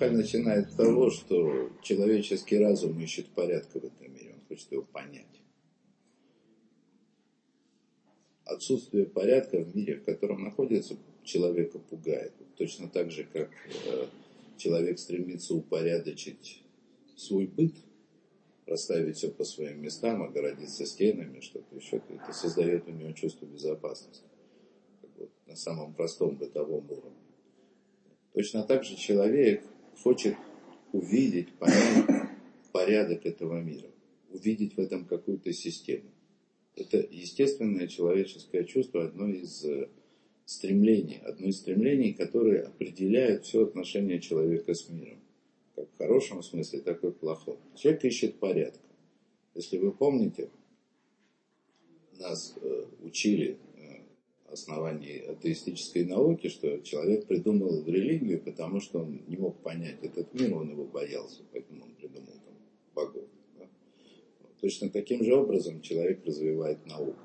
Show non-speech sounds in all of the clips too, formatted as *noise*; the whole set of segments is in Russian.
Рамхаль начинает с того, что человеческий разум ищет порядка в этом мире, он хочет его понять. Отсутствие порядка в мире, в котором находится, человека пугает. Точно так же, как э, человек стремится упорядочить свой быт, расставить все по своим местам, огородиться стенами, что-то еще, это создает у него чувство безопасности. Вот, на самом простом бытовом уровне. Точно так же человек хочет увидеть, понять порядок этого мира, увидеть в этом какую-то систему. Это естественное человеческое чувство, одно из э, стремлений, одно из стремлений, которые определяют все отношение человека с миром. Как в хорошем смысле, так и в плохом. Человек ищет порядка. Если вы помните, нас э, учили основании атеистической науки, что человек придумал религию, потому что он не мог понять этот мир, он его боялся, поэтому он придумал там богов. Да? Точно таким же образом человек развивает науку.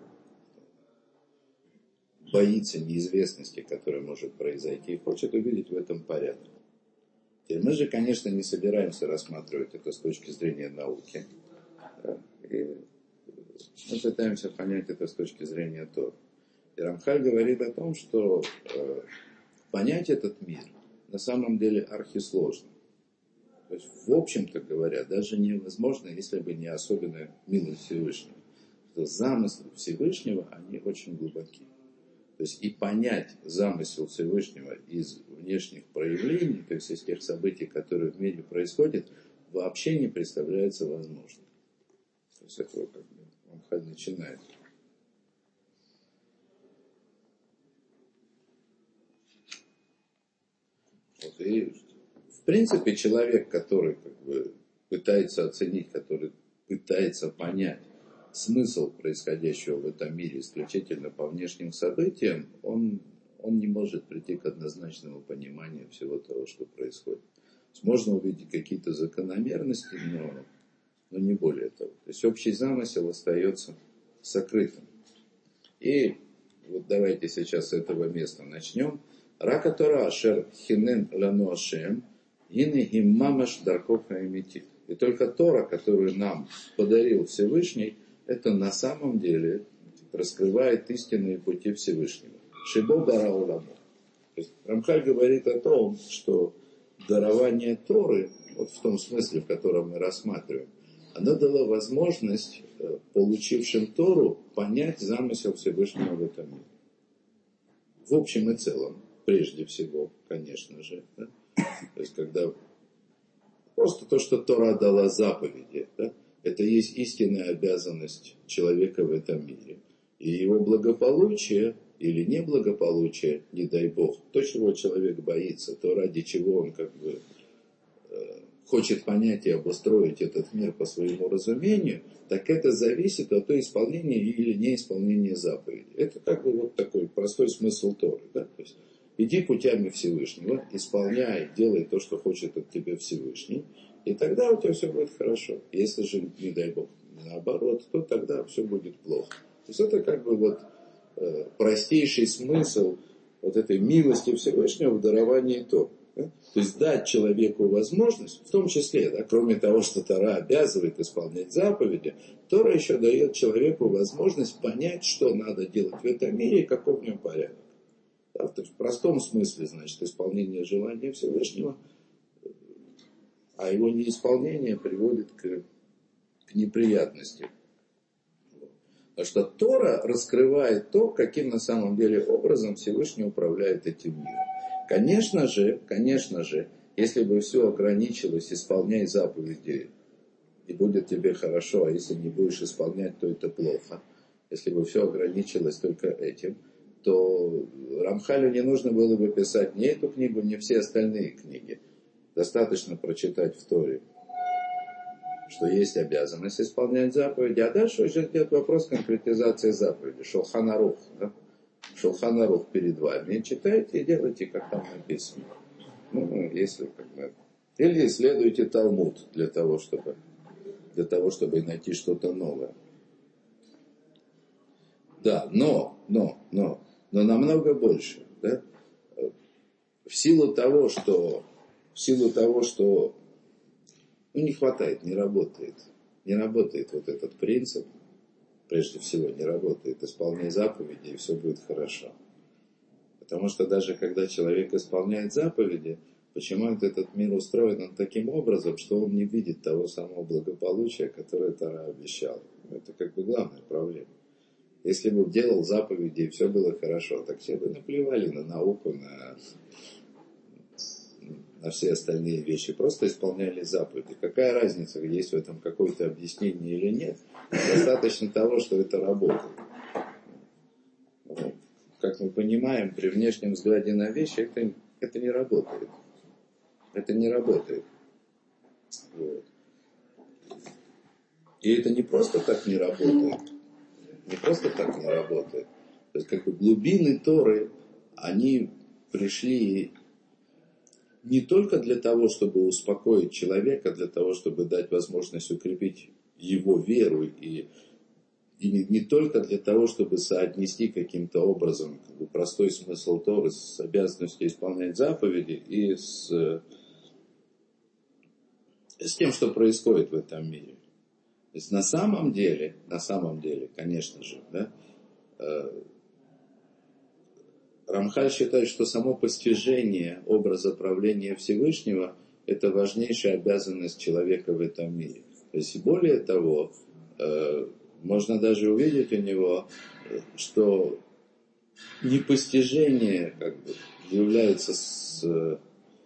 Боится неизвестности, которая может произойти, и хочет увидеть в этом порядок. Теперь мы же, конечно, не собираемся рассматривать это с точки зрения науки. Да? И мы пытаемся понять это с точки зрения Тора. И Рамхаль говорит о том, что э, понять этот мир на самом деле архисложно. То есть, в общем-то говоря, даже невозможно, если бы не особенная милость Всевышнего. Что замыслы Всевышнего, они очень глубоки. То есть и понять замысел Всевышнего из внешних проявлений, то есть из тех событий, которые в мире происходят, вообще не представляется возможным. То есть это вот как бы Рамхаль начинает. И в принципе человек, который как бы пытается оценить, который пытается понять смысл происходящего в этом мире исключительно по внешним событиям, он, он не может прийти к однозначному пониманию всего того, что происходит. Можно увидеть какие-то закономерности, но, но не более того. То есть общий замысел остается сокрытым. И вот давайте сейчас с этого места начнем. Рака Тора Ашер Хинен Лану Ашем, Ины им мамаш дарков хаимитит. И только Тора, которую нам подарил Всевышний, это на самом деле раскрывает истинные пути Всевышнего. Шибо Барауламу. Рамхаль говорит о том, что дарование Торы, вот в том смысле, в котором мы рассматриваем, оно дало возможность э, получившим Тору понять замысел Всевышнего в этом мире. В общем и целом прежде всего, конечно же. Да? То есть, когда просто то, что Тора дала заповеди, да, это есть истинная обязанность человека в этом мире. И его благополучие или неблагополучие, не дай Бог, то, чего человек боится, то ради чего он как бы э, хочет понять и обустроить этот мир по своему разумению, так это зависит от той исполнения или неисполнения заповеди. Это как бы вот такой простой смысл Торы. Да? То есть Иди путями Всевышнего, исполняй, делай то, что хочет от тебя Всевышний, и тогда у тебя все будет хорошо. Если же, не дай Бог, наоборот, то тогда все будет плохо. То есть это как бы вот э, простейший смысл вот этой милости Всевышнего в даровании то. То есть дать человеку возможность, в том числе, да, кроме того, что Тора обязывает исполнять заповеди, Тора еще дает человеку возможность понять, что надо делать в этом мире и каков в нем порядок. В простом смысле, значит, исполнение желания Всевышнего, а его неисполнение приводит к, к неприятности. Потому что Тора раскрывает то, каким на самом деле образом Всевышний управляет этим миром. Конечно же, конечно же, если бы все ограничилось, исполняй заповеди, и будет тебе хорошо, а если не будешь исполнять, то это плохо. Если бы все ограничилось только этим – то Рамхалю не нужно было бы писать ни эту книгу, ни все остальные книги. Достаточно прочитать в Торе, что есть обязанность исполнять заповеди, а дальше уже идет вопрос конкретизации заповеди. Шелханарух. Да? Шелханарух перед вами. Читайте и делайте, как там написано. Ну, если как бы... Или исследуйте Талмуд для того, чтобы, для того, чтобы найти что-то новое. Да, но, но, но, но намного больше. Да? В силу того, что в силу того, что ну, не хватает, не работает. Не работает вот этот принцип, прежде всего, не работает. Исполняй заповеди, и все будет хорошо. Потому что даже когда человек исполняет заповеди, почему-то этот мир устроен он таким образом, что он не видит того самого благополучия, которое Тара обещал. Это как бы главная проблема. Если бы делал заповеди и все было хорошо, так все бы наплевали на науку, на, на все остальные вещи. Просто исполняли заповеди. Какая разница, есть в этом какое-то объяснение или нет? Достаточно того, что это работает. Как мы понимаем, при внешнем взгляде на вещи это, это не работает. Это не работает. Вот. И это не просто так не работает. Не просто так не работает. То есть, как бы глубины Торы, они пришли не только для того, чтобы успокоить человека, для того, чтобы дать возможность укрепить его веру и, и не, не только для того, чтобы соотнести каким-то образом как бы, простой смысл Торы с обязанностью исполнять заповеди и с с тем, что происходит в этом мире. То есть на самом деле, на самом деле, конечно же, да, э, Рамхаль считает, что само постижение образа правления Всевышнего – это важнейшая обязанность человека в этом мире. То есть, более того, э, можно даже увидеть у него, что непостижение как бы, является с,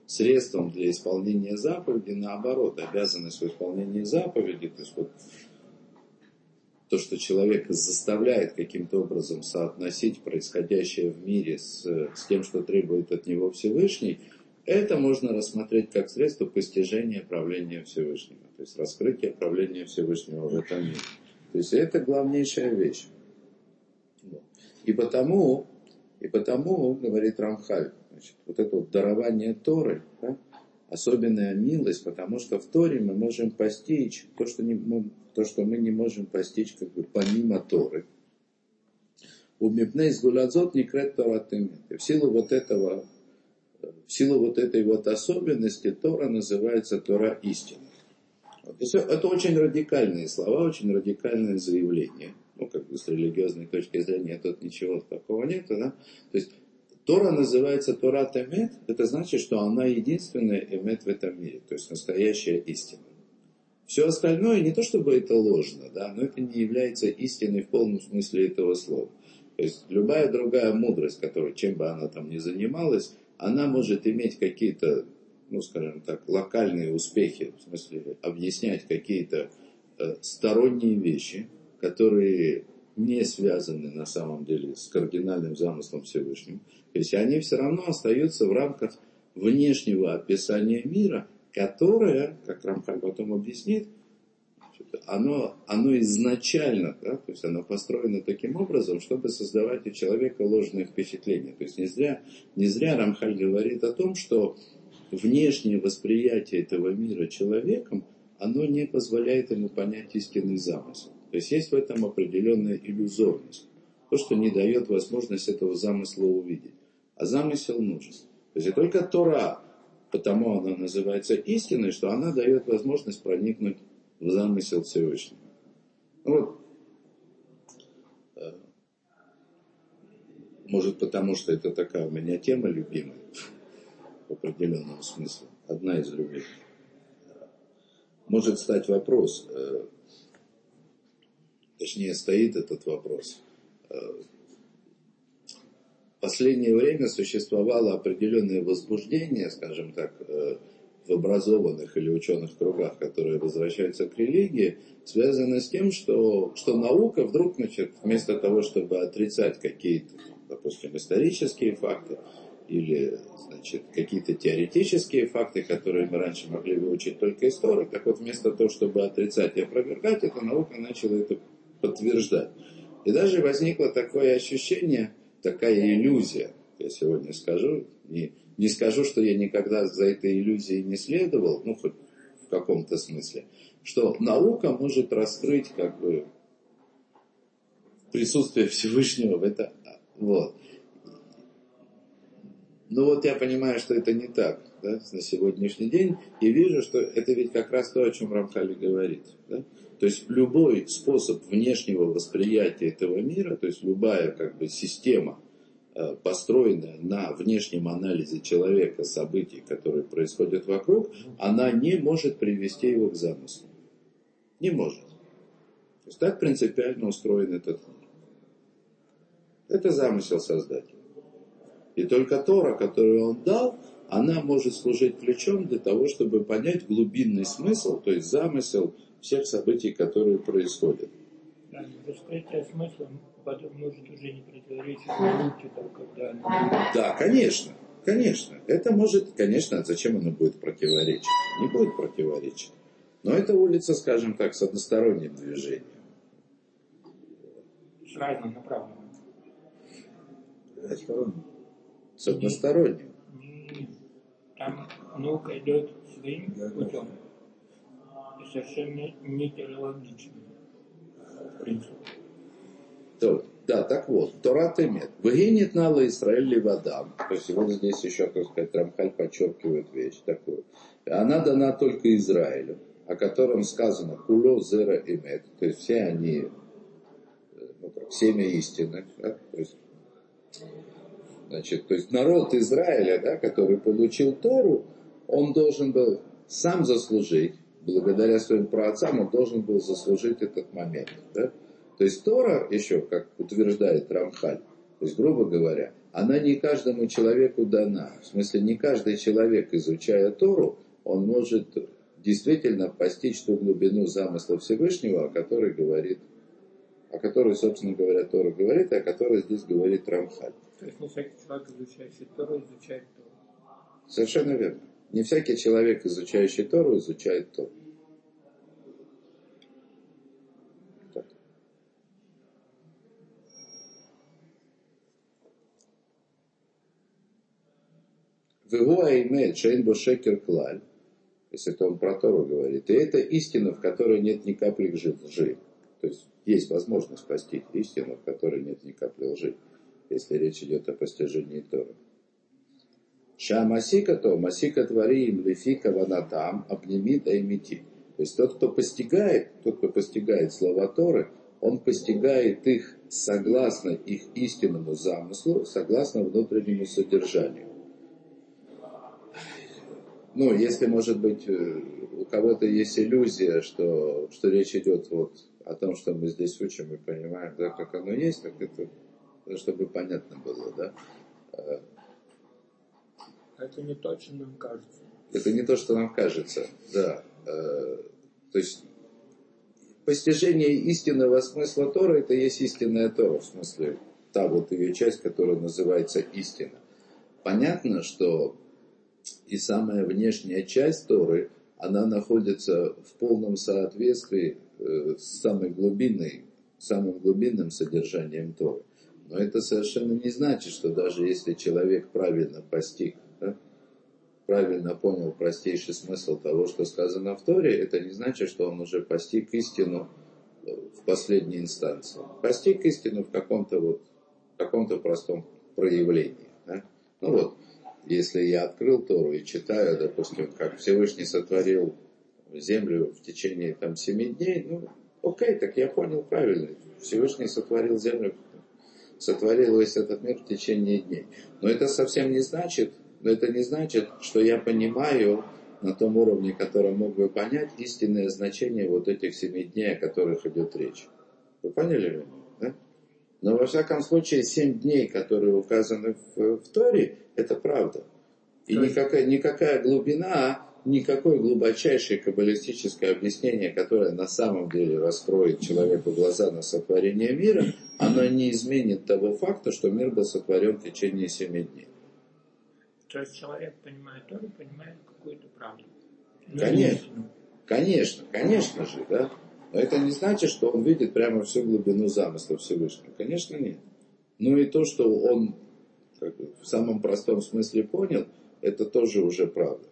средством для исполнения заповеди, наоборот, обязанность в исполнении заповеди, то есть вот то, что человека заставляет каким-то образом соотносить происходящее в мире с, с тем, что требует от него Всевышний, это можно рассмотреть как средство постижения правления Всевышнего, то есть раскрытие правления Всевышнего в этом мире. То есть это главнейшая вещь. И потому, и потому, говорит Рамхаль, Значит, вот это вот дарование Торы, да, особенная милость, потому что в Торе мы можем постичь то, что, не, мы, то, что мы не можем постичь как бы помимо Торы. У Мипней Гуладзот не крет В силу вот этого, в силу вот этой вот особенности Тора называется Тора истина. Вот. Это очень радикальные слова, очень радикальное заявление. Ну, как бы с религиозной точки зрения тут ничего такого нет, да? То есть Тора называется Тора Эмет, это значит, что она единственная Эмет в этом мире, то есть настоящая истина. Все остальное не то чтобы это ложно, да, но это не является истиной в полном смысле этого слова. То есть любая другая мудрость, которая, чем бы она там ни занималась, она может иметь какие-то, ну скажем так, локальные успехи, в смысле объяснять какие-то э, сторонние вещи, которые не связаны на самом деле с кардинальным замыслом Всевышнего. То есть они все равно остаются в рамках внешнего описания мира, которое, как Рамхаль потом объяснит, оно, оно изначально, да, то есть оно построено таким образом, чтобы создавать у человека ложные впечатления. То есть не зря, не зря Рамхаль говорит о том, что внешнее восприятие этого мира человеком, оно не позволяет ему понять истинный замысел. То есть есть в этом определенная иллюзорность. То, что не дает возможность этого замысла увидеть. А замысел нужен. То есть только Тора, потому она называется истиной, что она дает возможность проникнуть в замысел Всевышнего. Ну вот, э, может потому, что это такая у меня тема любимая, *laughs* в определенном смысле, одна из любимых. Может стать вопрос, э, точнее стоит этот вопрос. Э, в последнее время существовало определенное возбуждение, скажем так, э, в образованных или ученых кругах, которые возвращаются к религии, связано с тем, что, что наука вдруг, значит, вместо того, чтобы отрицать какие-то, допустим, исторические факты, или значит, какие-то теоретические факты, которые мы раньше могли выучить только истории, так вот вместо того, чтобы отрицать и опровергать, эта наука начала это подтверждать. И даже возникло такое ощущение, такая иллюзия, я сегодня скажу, не, не скажу, что я никогда за этой иллюзией не следовал, ну, хоть в каком-то смысле, что наука может раскрыть как бы присутствие Всевышнего в это. Вот. Ну вот я понимаю, что это не так. Да, на сегодняшний день и вижу, что это ведь как раз то, о чем Рамхали говорит. Да? То есть любой способ внешнего восприятия этого мира, то есть любая как бы система, э, построенная на внешнем анализе человека, событий, которые происходят вокруг, она не может привести его к замыслу. Не может. То есть так принципиально устроен этот мир. Это замысел Создателя. И только Тора, которую он дал, она может служить ключом для того, чтобы понять глубинный смысл, то есть замысел всех событий, которые происходят. Да, раскрытие смысла потом может уже не противоречить науке, там, когда... Да, конечно, конечно. Это может, конечно, зачем оно будет противоречить? Не будет противоречить. Но это улица, скажем так, с односторонним движением. С разным направленным. Односторонним. С односторонним. Там наука идет своим путем. И совершенно не телеологичным. В принципе. То, да, так вот, Тора Темет. Выгинет нала Израиль водам. То есть вот здесь еще, так сказать, Рамхаль подчеркивает вещь такую. Она дана только Израилю, о котором сказано Куло Зера Имет. То есть все они, ну, как, семя истины. Да? То есть Значит, то есть народ Израиля, да, который получил Тору, он должен был сам заслужить, благодаря своим праотцам, он должен был заслужить этот момент. Да? То есть Тора, еще, как утверждает Рамхаль, то есть, грубо говоря, она не каждому человеку дана. В смысле, не каждый человек, изучая Тору, он может действительно постичь ту глубину замысла Всевышнего, о которой говорит, о которой, собственно говоря, Тора говорит, и о которой здесь говорит Рамхаль. То есть не всякий человек, изучающий Тору, изучает Тору. Совершенно верно. Не всякий человек, изучающий Тору, изучает Тору. Аймед Шейн Бошекер Клаль, если это он про Тору говорит, и это истина, в которой нет ни капли лжи. То есть есть возможность постичь истину, в которой нет ни капли лжи если речь идет о постижении Торы. Шамасика то, масика творим, лефика ванатам, обнимит аймити. То есть тот, кто постигает, тот, кто постигает слова Торы, он постигает их согласно их истинному замыслу, согласно внутреннему содержанию. Ну, если, может быть, э, у кого-то есть иллюзия, что, что речь идет вот о том, что мы здесь учим и понимаем, да, как оно есть, так это чтобы понятно было, да. А, это не то, что нам кажется. Это не то, что нам кажется, да. А, то есть постижение истинного смысла Тора, это есть истинная Тора, в смысле та вот ее часть, которая называется истина. Понятно, что и самая внешняя часть Торы, она находится в полном соответствии э, с самой глубинной, самым глубинным содержанием Торы. Но это совершенно не значит, что даже если человек правильно постиг, да, правильно понял простейший смысл того, что сказано в Торе, это не значит, что он уже постиг истину в последней инстанции. Постиг истину в каком-то вот, каком-то простом проявлении. Да? Ну вот, если я открыл Тору и читаю, допустим, как Всевышний сотворил землю в течение там семи дней, ну, окей, так я понял правильно. Всевышний сотворил землю сотворил весь этот мир в течение дней. Но это совсем не значит, но это не значит, что я понимаю на том уровне, который мог бы понять истинное значение вот этих семи дней, о которых идет речь. Вы поняли меня? Да? Но во всяком случае, семь дней, которые указаны в, в Торе, это правда. И никакая, никакая глубина никакое глубочайшее каббалистическое объяснение, которое на самом деле раскроет человеку глаза на сотворение мира, оно не изменит того факта, что мир был сотворен в течение семи дней. То есть человек понимает Тору, понимает какую-то правду. Конечно, конечно, конечно же, да. Но это не значит, что он видит прямо всю глубину замысла Всевышнего. Конечно, нет. Ну и то, что он как бы, в самом простом смысле понял, это тоже уже правда.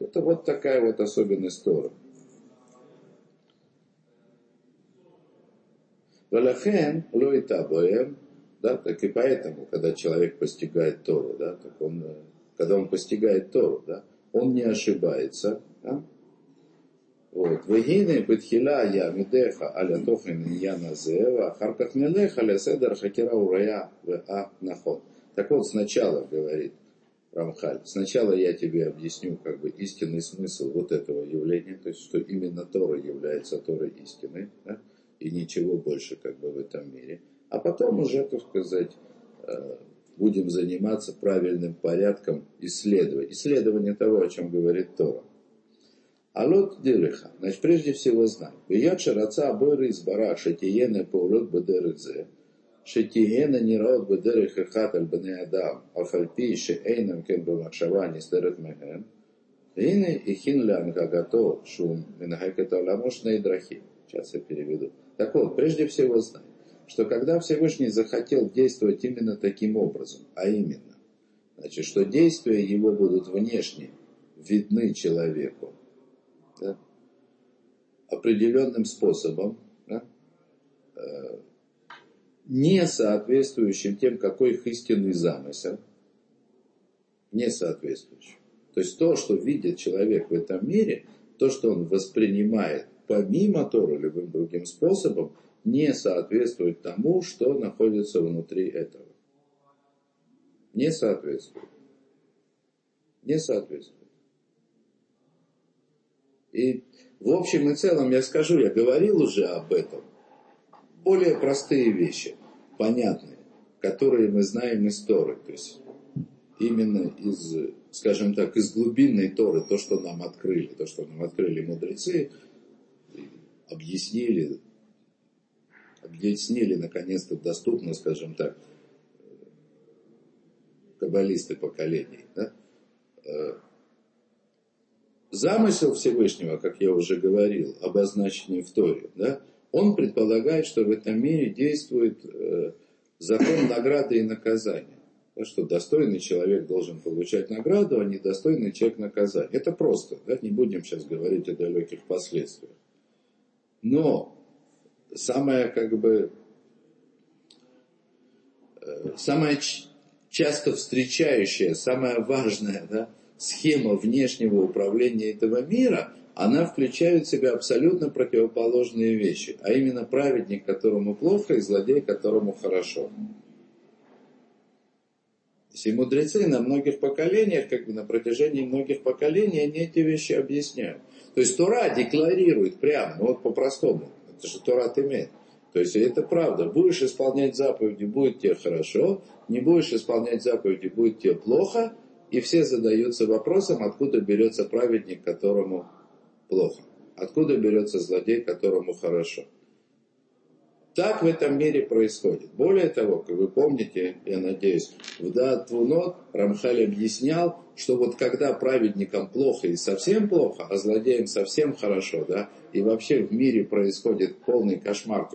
Это вот такая вот особенность Тора. Валахен лоитабоем, да, так и поэтому, когда человек постигает Тору, да, так он, когда он постигает Тору, да, он не ошибается. Да? Вот. Вегины бетхила я медеха аля тохен я назева, харках нелеха ля седер хакера урая в а наход. Так вот, сначала, говорит Рамхаль, сначала я тебе объясню как бы истинный смысл вот этого явления, то есть, что именно Тора является Торой истиной, да, и ничего больше как бы в этом мире. А потом уже, так сказать, э, будем заниматься правильным порядком исследования. Исследование того, о чем говорит Тора. Алот дилиха. Значит, прежде всего знай. Вият шараца абойры из бара шатиена паулот бадерыдзе. Шатиена нираот бадерых эхат аль бане адам. Афальпи шеэйнам кен бамакшава нистерет мехен. Ине ихин лян гагато шум минахекета ламош нейдрахи. Сейчас я переведу. Так вот, прежде всего знай, что когда Всевышний захотел действовать именно таким образом, а именно, значит, что действия его будут внешне видны человеку, да, определенным способом, да, э, не соответствующим тем, какой их истинный замысел, не соответствующим. То есть то, что видит человек в этом мире, то, что он воспринимает помимо Тора любым другим способом, не соответствует тому, что находится внутри этого. Не соответствует. Не соответствует. И в общем и целом я скажу, я говорил уже об этом. Более простые вещи, понятные, которые мы знаем из Торы. То есть именно из, скажем так, из глубинной Торы, то, что нам открыли, то, что нам открыли мудрецы, объяснили, объяснили наконец-то доступно, скажем так, каббалисты поколений. Да? Э, замысел Всевышнего, как я уже говорил, обозначенный в Торе, да, он предполагает, что в этом мире действует э, закон награды и наказания. Что достойный человек должен получать награду, а недостойный человек наказание. Это просто, да, не будем сейчас говорить о далеких последствиях. Но самое как бы э, самая часто встречающая, самая важная да, схема внешнего управления этого мира, она включает в себя абсолютно противоположные вещи, а именно праведник, которому плохо, и злодей, которому хорошо. И мудрецы на многих поколениях, как бы на протяжении многих поколений, они эти вещи объясняют. То есть Тора декларирует прямо, ну вот по-простому, это же Тора имеет. То есть это правда. Будешь исполнять заповеди, будет тебе хорошо. Не будешь исполнять заповеди, будет тебе плохо. И все задаются вопросом, откуда берется праведник, которому плохо. Откуда берется злодей, которому хорошо. Так в этом мире происходит. Более того, как вы помните, я надеюсь, в Датвунот Рамхаль объяснял, что вот когда праведникам плохо и совсем плохо, а злодеям совсем хорошо, да, и вообще в мире происходит полный кошмар,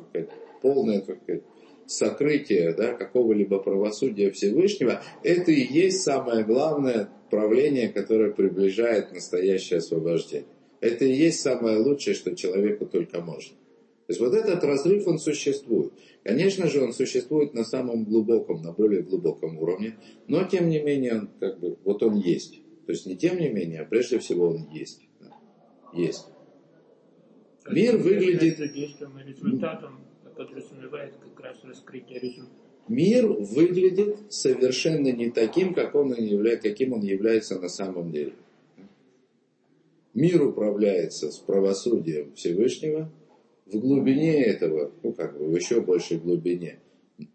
полное как сокрытие да, какого-либо правосудия Всевышнего, это и есть самое главное правление, которое приближает настоящее освобождение. Это и есть самое лучшее, что человеку только можно. То есть вот этот разрыв, он существует. Конечно же, он существует на самом глубоком, на более глубоком уровне, но тем не менее, он, как бы, вот он есть. То есть не тем не менее, а прежде всего он есть. Да. Есть. Мир выглядит... Действием и результатом подразумевает как раз раскрытие результата. Мир выглядит совершенно не таким, как он каким он является на самом деле. Мир управляется с правосудием Всевышнего – в глубине этого, ну как бы в еще большей глубине,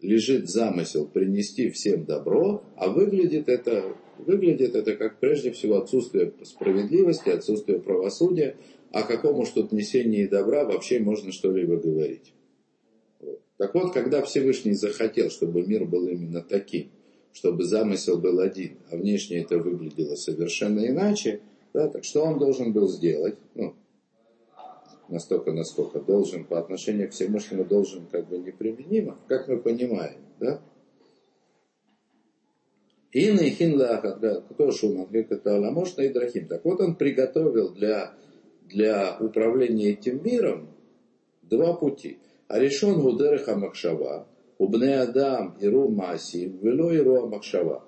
лежит замысел принести всем добро, а выглядит это, выглядит это как прежде всего отсутствие справедливости, отсутствие правосудия, о каком уж тут несении добра вообще можно что-либо говорить. Вот. Так вот, когда Всевышний захотел, чтобы мир был именно таким, чтобы замысел был один, а внешне это выглядело совершенно иначе, да, так что он должен был сделать? Ну, настолько, насколько должен по отношению к Всевышнему должен как бы неприменимо, как мы понимаем, да? И хинла кто шуман, а может и драхим. Так вот он приготовил для, для управления этим миром два пути. А решен гудереха махшава, убне адам иру маси, вело иру махшава.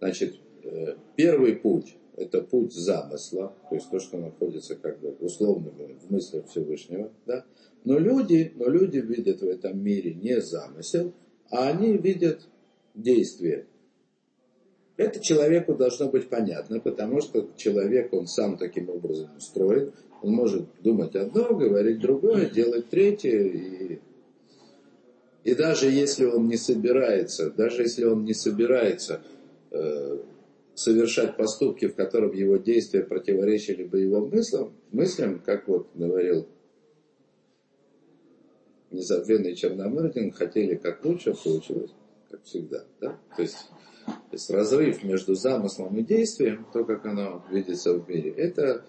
Значит, э, первый путь это путь замысла, то есть то, что находится как бы условно в мыслях Всевышнего, да. Но люди, но люди видят в этом мире не замысел, а они видят действие. Это человеку должно быть понятно, потому что человек, он сам таким образом устроен, он может думать одно, говорить другое, делать третье, и, и даже если он не собирается, даже если он не собирается э, совершать поступки, в котором его действия противоречили бы его мыслям, мыслям, как вот говорил незабвенный Черномырдин, хотели как лучше, получилось как всегда. Да? То, есть, то есть разрыв между замыслом и действием, то, как оно видится в мире, это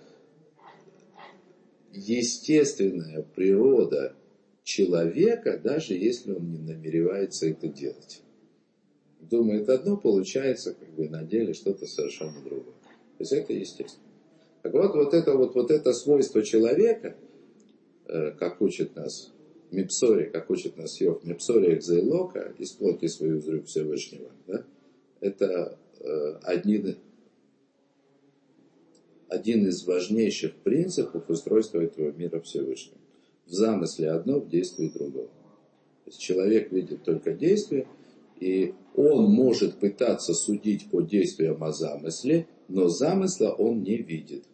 естественная природа человека, даже если он не намеревается это делать. Думает одно, получается как бы на деле что-то совершенно другое. То есть это естественно. Так вот, вот это, вот, вот это свойство человека, э, как учит нас Мипсори, как учит нас Йов, Мипсори Экзейлока, из плоти свою взрыв Всевышнего, да, это э, один, один из важнейших принципов устройства этого мира Всевышнего. В замысле одно, в действии другое. То есть человек видит только действие, и он может пытаться судить по действиям о замысле, но замысла он не видит,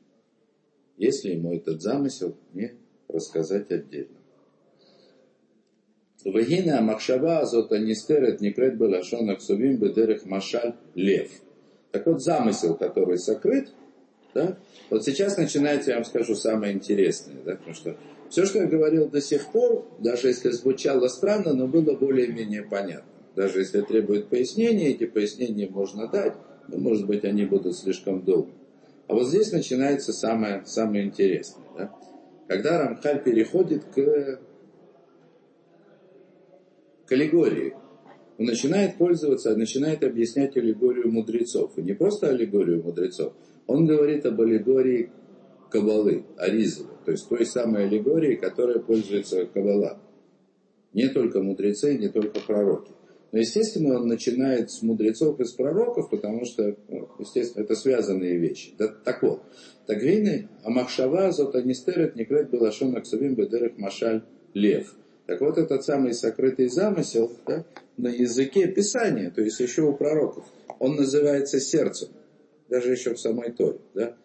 если ему этот замысел не рассказать отдельно. Вагина Махшава Азота Нистерет Некрет Балашон Аксувим Бедерех Машаль Лев. Так вот, замысел, который сокрыт, да, вот сейчас начинается, я вам скажу, самое интересное, да, потому что все, что я говорил до сих пор, даже если звучало странно, но было более-менее понятно. Даже если требует пояснения, эти пояснения можно дать, но, может быть, они будут слишком долгими. А вот здесь начинается самое, самое интересное. Да? Когда Рамхаль переходит к к аллегории. Он начинает пользоваться, начинает объяснять аллегорию мудрецов. И не просто аллегорию мудрецов. Он говорит об аллегории Кабалы, Аризова. То есть той самой аллегории, которая пользуется Кабала. Не только мудрецы, не только пророки. Но, естественно, он начинает с мудрецов и с пророков, потому что, ну, естественно, это связанные вещи. Да, так вот, так вины, Амахшава, Зотанистерет, Некрет, Белашон, Аксавим, Бедерек, Машаль, Лев. Так вот, этот самый сокрытый замысел да, на языке Писания, то есть еще у пророков, он называется сердцем, даже еще в самой Торе. Да?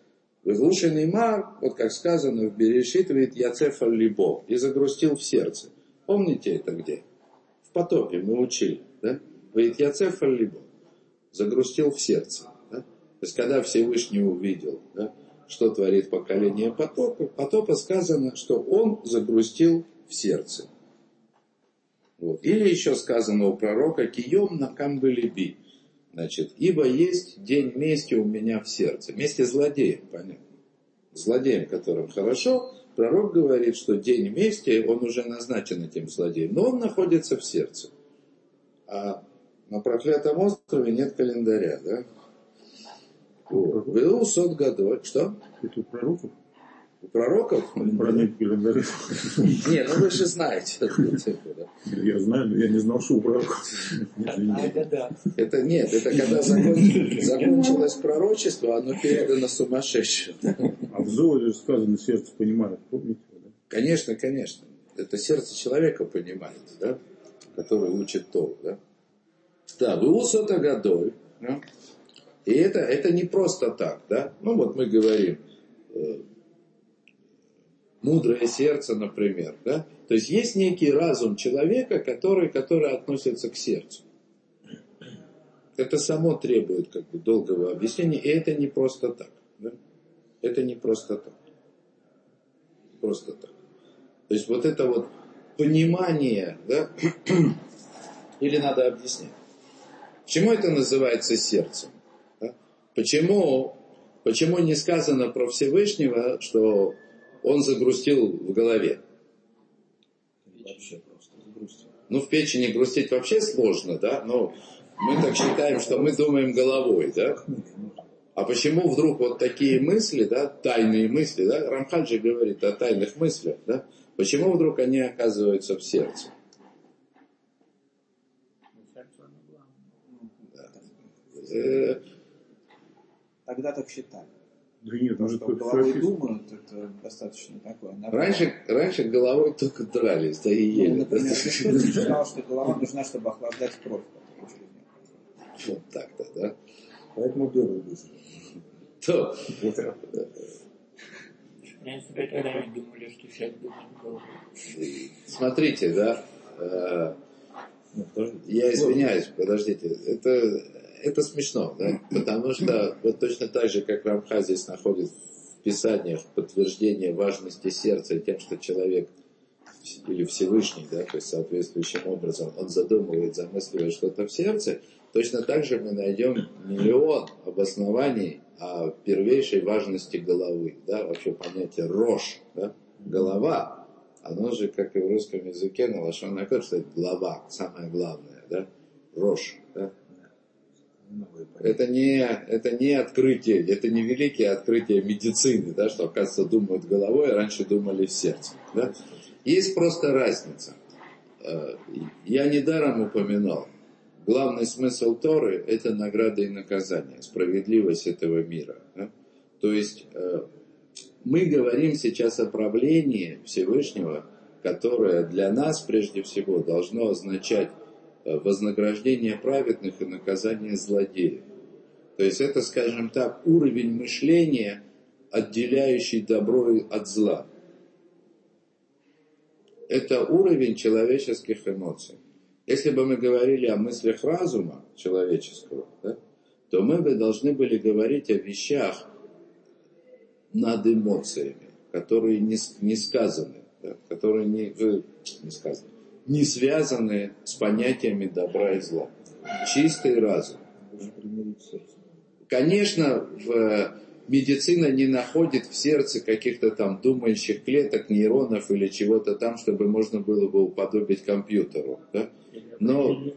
Выглушенный мар, вот как сказано в Берешит, говорит, Яцефа Либо, и загрустил в сердце. Помните это где? В потопе мы учили. Да? Говорит, Яцефа Либо, загрустил в сердце. Да? То есть, когда Всевышний увидел, да, что творит поколение потопа, потопа сказано, что он загрустил в сердце. Вот. Или еще сказано у пророка «Кием на камбелеби». Значит, ибо есть день мести у меня в сердце. Мести злодеем, понятно. Злодеем, которым хорошо, пророк говорит, что день мести, он уже назначен этим злодеем, но он находится в сердце. А на проклятом острове нет календаря, да? Был сот годов. Что? Это у пророков? У пророков? Нет, ну вы же знаете. Я знаю, но я не знал, что у пророков. Это нет, это когда закончилось пророчество, оно передано сумасшедшему. А в Золоте сказано, сердце понимает, помните? Конечно, конечно. Это сердце человека понимает, да? Который учит то, да? Да, вы усота годой. И это, это не просто так, да? Ну вот мы говорим, э, мудрое сердце, например. Да? То есть есть некий разум человека, который, который относится к сердцу. Это само требует как бы, долгого объяснения, и это не просто так. Да? Это не просто так. Просто так. То есть вот это вот понимание, да, *clears throat* или надо объяснять. Почему это называется сердцем? Да? Почему, почему не сказано про Всевышнего, что он загрустил в голове. Вообще просто загрустил. Ну, в печени грустить вообще сложно, да, но мы так считаем, что мы думаем головой, да. А почему вдруг вот такие мысли, да, тайные мысли, да, Рамхаль же говорит о тайных мыслях, да, почему вдруг они оказываются в сердце? Да. Э, тогда так считали. Да нет, Потому ну что головой как думают, это достаточно такое. нормально. Раньше, раньше головой только дрались, да и Ну, ели. например, *laughs* Христос считал, что голова нужна, чтобы охлаждать кровь. Вот так-то, да? Поэтому белый быстро. То, Принципе, тогда они думали, что сейчас головой. смотрите, да, э, Ну. Я извиняюсь, подождите. Это, это смешно, да? Потому что вот точно так же, как Рамха здесь находит в Писаниях подтверждение важности сердца тем, что человек или Всевышний, да, то есть соответствующим образом, он задумывает, замысливает что-то в сердце, точно так же мы найдем миллион обоснований о первейшей важности головы, да, вообще понятие рожь, да, голова, оно же, как и в русском языке, на лошон накор, что это глава, самое главное, да, рожь, да, это не, это не открытие, это не великие открытия медицины, да, что, оказывается, думают головой, а раньше думали в сердце. Да? Есть просто разница. Э, Я недаром упоминал, главный смысл Торы – это награда и наказание, справедливость этого мира. да. То есть э, мы говорим сейчас о правлении Всевышнего, которое для нас прежде всего должно означать э, вознаграждение праведных и наказание злодеев. То есть это, скажем так, уровень мышления, отделяющий добро от зла. Это уровень человеческих эмоций. Если бы мы говорили о мыслях разума человеческого, да, то мы бы должны были говорить о вещах над эмоциями, которые не, не сказаны, да, которые не, э, не сказаны, не связаны с понятиями добра и зла. Чистый разум. Конечно, в, медицина не находит в сердце каких-то там думающих клеток, нейронов или чего-то там, чтобы можно было бы уподобить компьютеру. Да? Но-.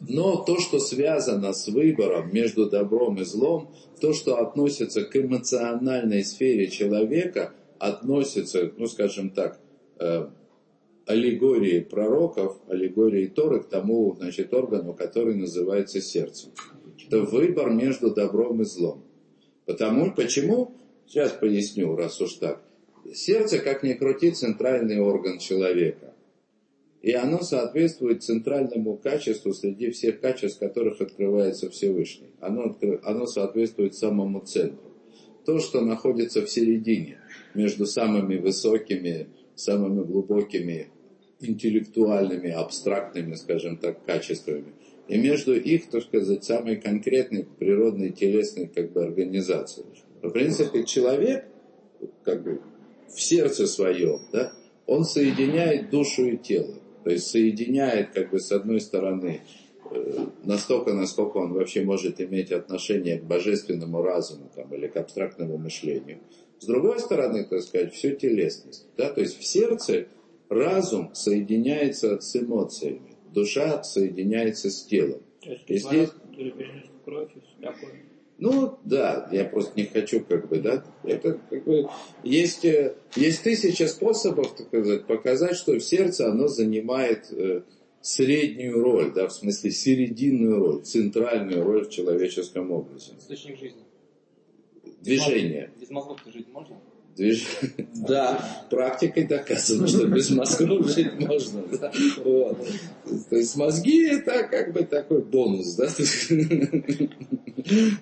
Но то, что связано с выбором между добром и злом, то, что относится к эмоциональной сфере человека, относится, ну скажем так, э, аллегории пророков, аллегории Торы к тому значит, органу, который называется сердцем. Это выбор между добром и злом. Потому, почему? Сейчас поясню, раз уж так. Сердце, как ни крути, центральный орган человека. И оно соответствует центральному качеству среди всех качеств, которых открывается Всевышний. Оно, откры- оно соответствует самому центру. То, что находится в середине, между самыми высокими, самыми глубокими, интеллектуальными, абстрактными, скажем так, качествами, и между их, так сказать, самой конкретной природной, телесной как бы, организацией. В принципе, человек, как бы, в сердце своем, да, он соединяет душу и тело. То есть соединяет, как бы, с одной стороны, э, настолько, насколько он вообще может иметь отношение к божественному разуму там, или к абстрактному мышлению. С другой стороны, так сказать, всю телесность. Да? То есть в сердце разум соединяется с эмоциями, душа соединяется с телом. То есть И здесь- кровь, такое. Ну, да, я просто не хочу, как бы, да, это, как бы, есть, э, есть тысяча способов, так сказать, показать, что в сердце оно занимает э, среднюю роль, да, в смысле серединную роль, центральную роль в человеческом образе. Источник жизни. Движение. Без мозгов-то жить можно? Движ... Да, практикой доказано, что без мозгов жить можно. Да? Вот. То есть мозги это как бы такой бонус, да?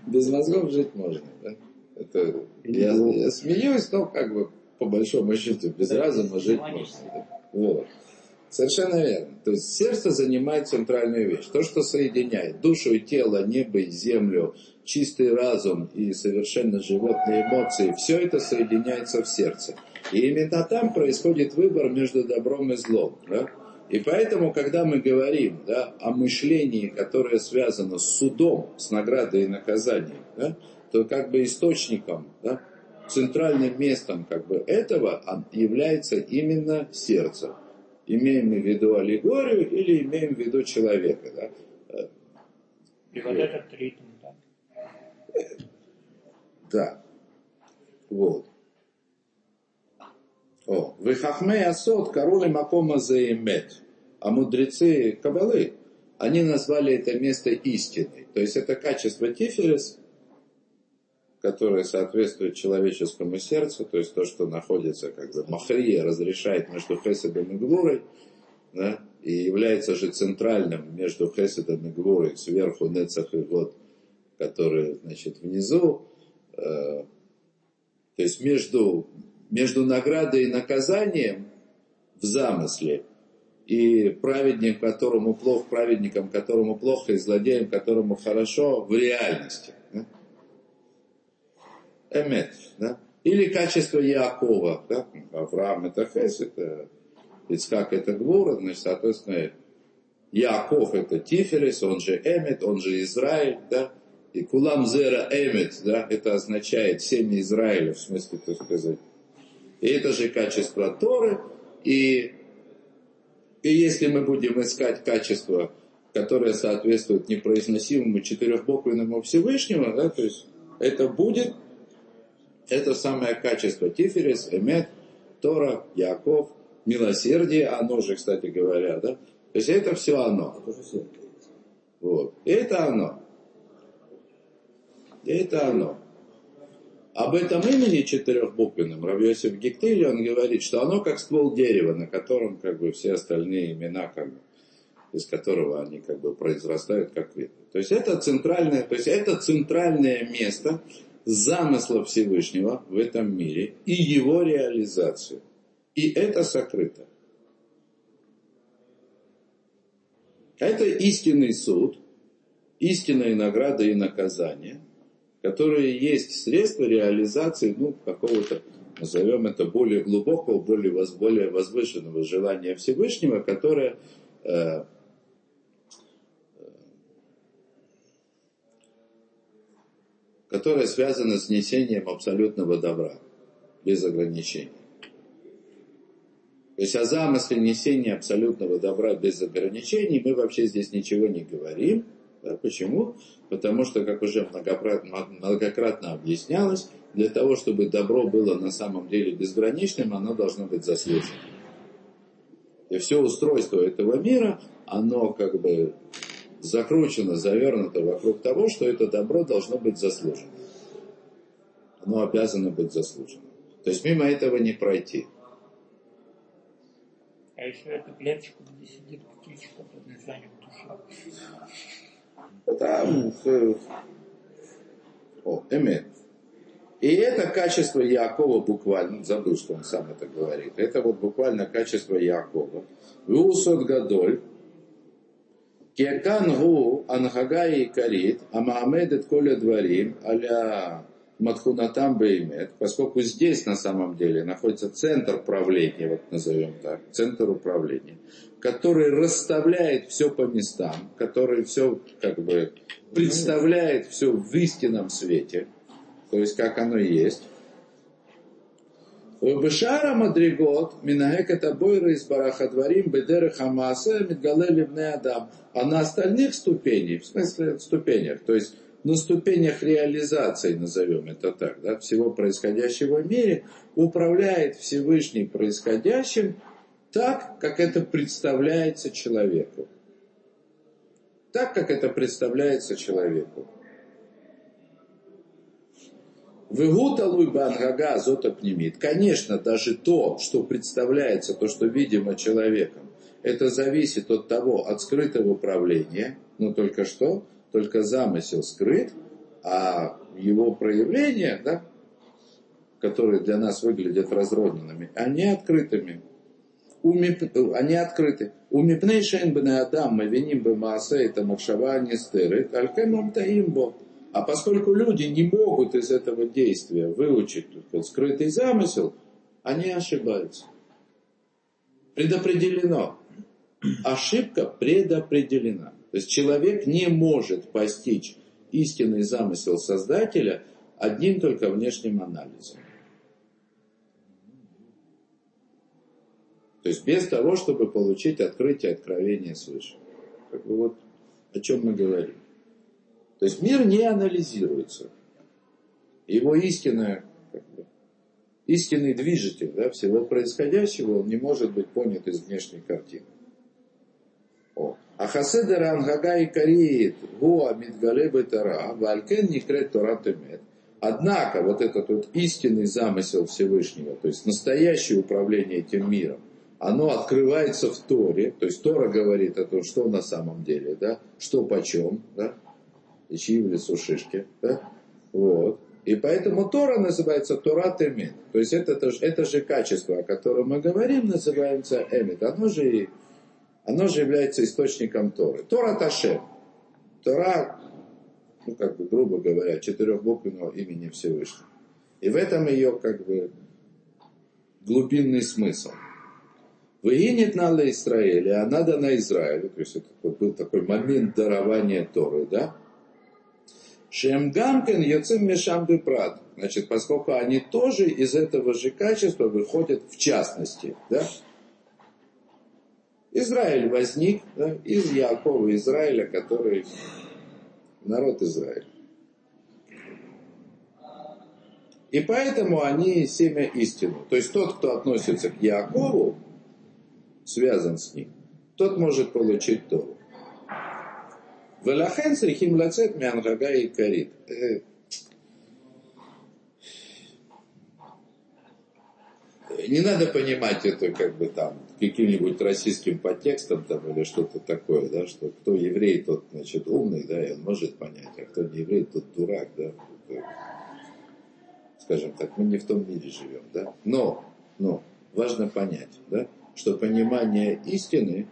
Без мозгов жить можно. Да? Это, я, я смеюсь, но как бы по большому счету без разума жить можно. да. Вот. Совершенно верно. То есть сердце занимает центральную вещь. То, что соединяет душу и тело, небо и землю, чистый разум и совершенно животные эмоции, все это соединяется в сердце. И именно там происходит выбор между добром и злом. Да? И поэтому, когда мы говорим да, о мышлении, которое связано с судом, с наградой и наказанием, да, то как бы источником, да, центральным местом как бы этого является именно сердце. Имеем в виду аллегорию или имеем в виду человека. Да? И вот этот ритм, да. Вот. О, вы хахмей асот карули макома заимет. А мудрецы Кабалы, они назвали это место истиной. То есть это качество Тиферес, которое соответствует человеческому сердцу, то есть то, что находится как бы махрия, разрешает между хеседом и гвурой, да, и является же центральным между хеседом и гвурой, сверху нецах и год, который, значит, внизу, э, то есть между, между наградой и наказанием в замысле и праведник, которому плохо, праведником, которому плохо, и злодеем, которому хорошо в реальности. Да? Эмет, да? Или качество Якова, да? Авраам это Хес, это Ицкак это Гвура, значит, соответственно, Яков это Тиферес, он же Эмет, он же Израиль, да? И Кулам Зера Эмет, да, это означает семя Израиля, в смысле, так сказать. И это же качество Торы, и и если мы будем искать качество, которое соответствует непроизносимому четырехбуквенному Всевышнему, да, то есть это будет это самое качество Тиферес, Эмет, Тора, Яков, милосердие, оно же, кстати говоря, да, то есть это все оно. Вот. Это оно. Это оно. Об этом имени четырехбуквенном Равьосиф Гектили, он говорит, что оно как ствол дерева, на котором как бы все остальные имена, как бы, из которого они как бы произрастают как вид. То есть это центральное, то есть это центральное место замысла Всевышнего в этом мире и его реализацию. И это сокрыто. Это истинный суд, истинная награда и наказание – которые есть средства реализации ну, какого-то, назовем это, более глубокого, более, воз, более возвышенного желания Всевышнего, которое э, которое связано с несением абсолютного добра, без ограничений. То есть о замысле несения абсолютного добра без ограничений мы вообще здесь ничего не говорим – да, почему? Потому что, как уже многократно, объяснялось, для того, чтобы добро было на самом деле безграничным, оно должно быть заслужено. И все устройство этого мира, оно как бы закручено, завернуто вокруг того, что это добро должно быть заслужено. Оно обязано быть заслужено. То есть мимо этого не пройти. А еще эта клеточка, где сидит птичка под названием душа. Там, о, эмет. И это качество Якова буквально, забыл, что он сам это говорит, это вот буквально качество Якова. Вусот Гадоль, Кекан гу ангагай карит, амаамедет коля дворим, аля Матхунатам Беймет, поскольку здесь на самом деле находится центр правления, вот назовем так, центр управления, который расставляет все по местам, который все как бы представляет все в истинном свете, то есть как оно есть. Бешара Мадригот, Минаек это Бойра из Барахадварим, Бедера Хамаса, Мидгале Адам. А на остальных ступенях, в смысле ступенях, то есть на ступенях реализации, назовем это так, да, всего происходящего в мире, управляет Всевышний происходящим так, как это представляется человеку. Так, как это представляется человеку. Выгуталуй бангага зотопнемит. Конечно, даже то, что представляется, то, что видимо человеком, это зависит от того, от скрытого управления, но только что, только замысел скрыт, а его проявления, да, которые для нас выглядят разрозненными, они открытыми. Они открыты. У мипней шейн бен адам мы виним бы маасе это махшава не стырит, алькемом таимбо. А поскольку люди не могут из этого действия выучить скрытый замысел, они ошибаются. Предопределено. Ошибка предопределена. То есть человек не может постичь истинный замысел Создателя одним только внешним анализом. То есть без того, чтобы получить открытие, откровение свыше. Как бы вот о чем мы говорим. То есть мир не анализируется. Его истинная, как бы, истинный движитель да, всего происходящего, он не может быть понят из внешней картины. О. А хасседер ангага и кариет гуа мидгале бетара, валькен никрет эмет. Однако вот этот вот истинный замысел Всевышнего, то есть настоящее управление этим миром, оно открывается в Торе, то есть Тора говорит о том, что на самом деле, да, что почем, да, и чьи в лесу шишки, да, вот. И поэтому Тора называется Тора Темин. То есть это, это, это же качество, о котором мы говорим, называется Эмит. Оно же, оно же является источником Торы. Тора Ташем. Тора, ну как бы грубо говоря, четырехбуквенного имени Всевышнего. И в этом ее как бы глубинный смысл. Выгинет на Израиля, она дана Израилю, то есть это был такой момент дарования Торы, да? Шемгамкен Йоцим Мешам Прат. Значит, поскольку они тоже из этого же качества выходят в частности. Да? Израиль возник да, из Якова Израиля, который народ Израиля. И поэтому они семя истины. То есть тот, кто относится к Якову, связан с ним, тот может получить Тору. Велахенцы, срихим лацет мянрага и карит. Э, не надо понимать это как бы там каким-нибудь российским подтекстом там или что-то такое, да, что кто еврей, тот, значит, умный, да, и он может понять, а кто не еврей, тот дурак, да. Скажем так, мы не в том мире живем, да. Но, но, важно понять, да, что понимание истины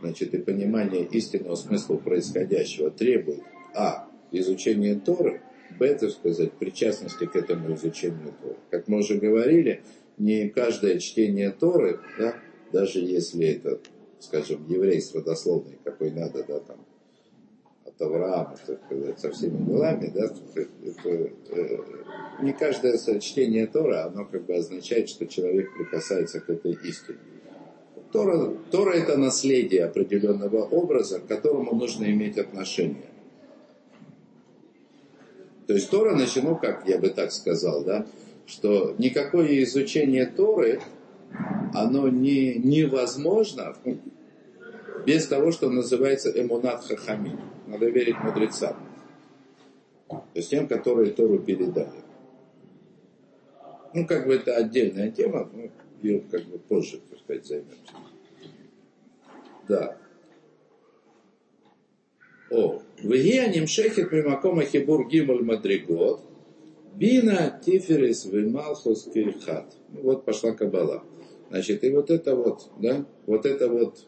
значит, и понимание истинного смысла происходящего требует, а, изучения Торы, б, так сказать, причастности к этому изучению Торы. Как мы уже говорили, не каждое чтение Торы, да, даже если это, скажем, еврей с родословной, какой надо, да, там, от Авраама, так сказать, со всеми делами, да, это, э, не каждое чтение Тора, оно как бы означает, что человек прикасается к этой истине. Тора, Тора это наследие определенного образа, к которому нужно иметь отношение. То есть Тора начну, как я бы так сказал, да, что никакое изучение Торы, оно не, невозможно без того, что называется эмунат хахами. Надо верить мудрецам. То есть тем, которые Тору передали. Ну, как бы это отдельная тема, ну, ее как бы позже, так сказать, займемся. Да. О, Вегия нимшехет мимакома хибур гимуль мадригот, бина тиферис вималхус кирхат. Ну, вот пошла кабала. Значит, и вот это вот, да, вот это вот,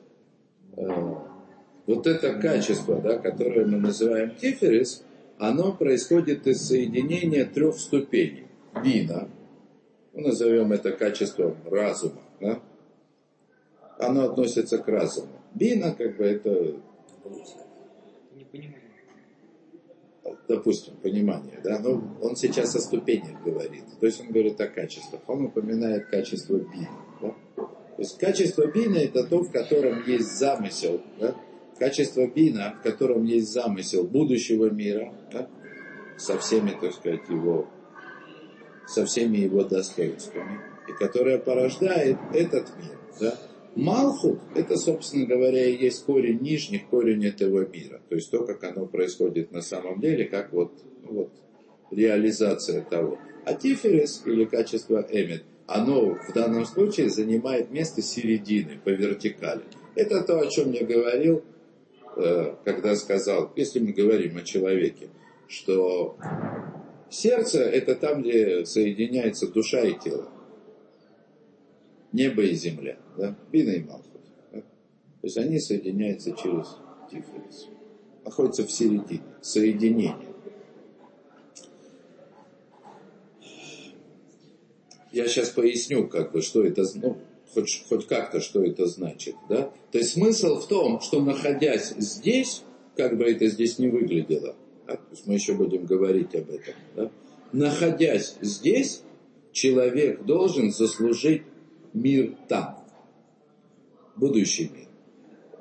э, вот это качество, да, которое мы называем тиферис, оно происходит из соединения трех ступеней. Бина, мы назовем это качеством разума, да? оно относится к разуму. Бина, как бы, это... Допустим, понимание, да, но он сейчас о ступенях говорит. То есть он говорит о качествах. Он упоминает качество бина. Да? То есть качество бина это то, в котором есть замысел. Да? Качество бина, в котором есть замысел будущего мира, да? со всеми, так сказать, его, со всеми его достоинствами, и которое порождает этот мир. Да? Малхут, это, собственно говоря, и есть корень нижних, корень этого мира. То есть то, как оно происходит на самом деле, как вот, ну вот реализация того. А тиферес, или качество эмет, оно в данном случае занимает место середины, по вертикали. Это то, о чем я говорил, э, когда сказал, если мы говорим о человеке, что сердце это там, где соединяется душа и тело небо и земля, да? Бина и Малхут. Да? То есть они соединяются через Тиферис. Находятся в середине, соединение. Я сейчас поясню, как бы, что это, ну, хоть, хоть как-то, что это значит, да? То есть смысл в том, что находясь здесь, как бы это здесь не выглядело, да? то есть мы еще будем говорить об этом, да? находясь здесь, человек должен заслужить мир там, будущий мир.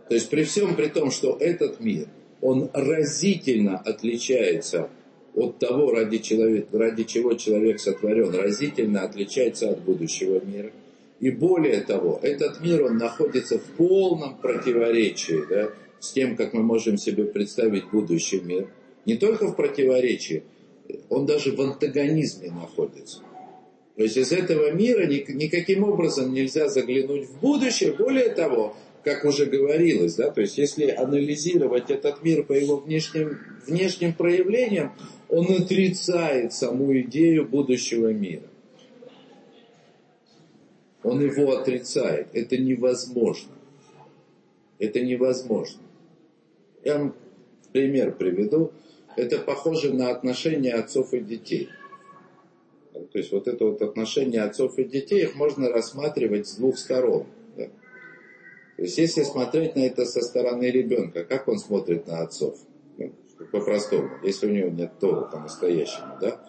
То есть при всем при том, что этот мир, он разительно отличается от того, ради, человек, ради чего человек сотворен, разительно отличается от будущего мира. И более того, этот мир, он находится в полном противоречии да, с тем, как мы можем себе представить будущий мир. Не только в противоречии, он даже в антагонизме находится. То есть из этого мира никаким образом нельзя заглянуть в будущее. Более того, как уже говорилось, да, то есть если анализировать этот мир по его внешним, внешним проявлениям, он отрицает саму идею будущего мира. Он его отрицает. Это невозможно. Это невозможно. Я вам пример приведу. Это похоже на отношения отцов и детей. То есть вот это вот отношение отцов и детей, их можно рассматривать с двух сторон. Да? То есть если смотреть на это со стороны ребенка, как он смотрит на отцов? Ну, по-простому, если у него нет Тора по-настоящему, да?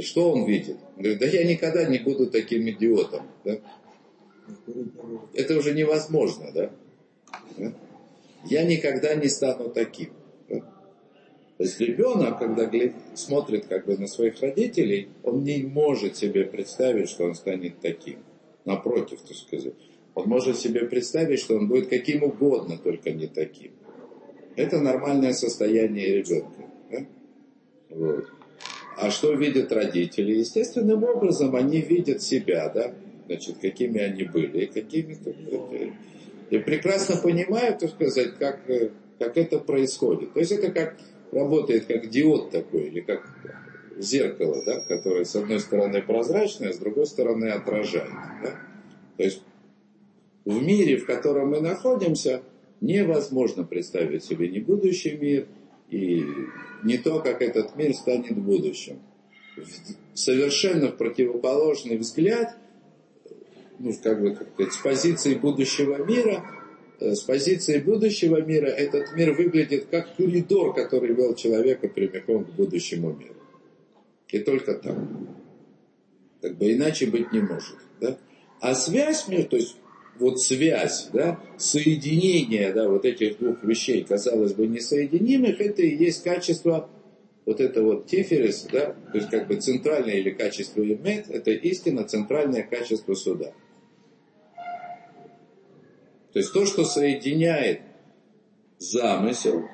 Что он видит? Он говорит, да я никогда не буду таким идиотом. Да? Это уже невозможно, да? Я никогда не стану таким. Да? То есть ребенок, когда смотрит как бы на своих родителей, он не может себе представить, что он станет таким. Напротив, так сказать. Он может себе представить, что он будет каким угодно, только не таким. Это нормальное состояние ребенка. Да? Вот. А что видят родители? Естественным образом они видят себя, да? Значит, какими они были и какими и прекрасно понимают, так сказать, как, как это происходит. То есть это как работает как диод такой, или как зеркало, да, которое с одной стороны прозрачное, с другой стороны отражает. Да? То есть в мире, в котором мы находимся, невозможно представить себе ни будущий мир, и не то, как этот мир станет в будущем. Совершенно противоположный взгляд, ну, как бы, как сказать, с позиции будущего мира, с позиции будущего мира этот мир выглядит как коридор, который вел человека прямиком к будущему миру. И только так. Как бы иначе быть не может. Да? А связь между, то есть вот связь, да, соединение да, вот этих двух вещей, казалось бы, несоединимых, это и есть качество вот это вот тиферес, да, то есть как бы центральное или качество имет, это истина, центральное качество суда. То есть то, что соединяет замысел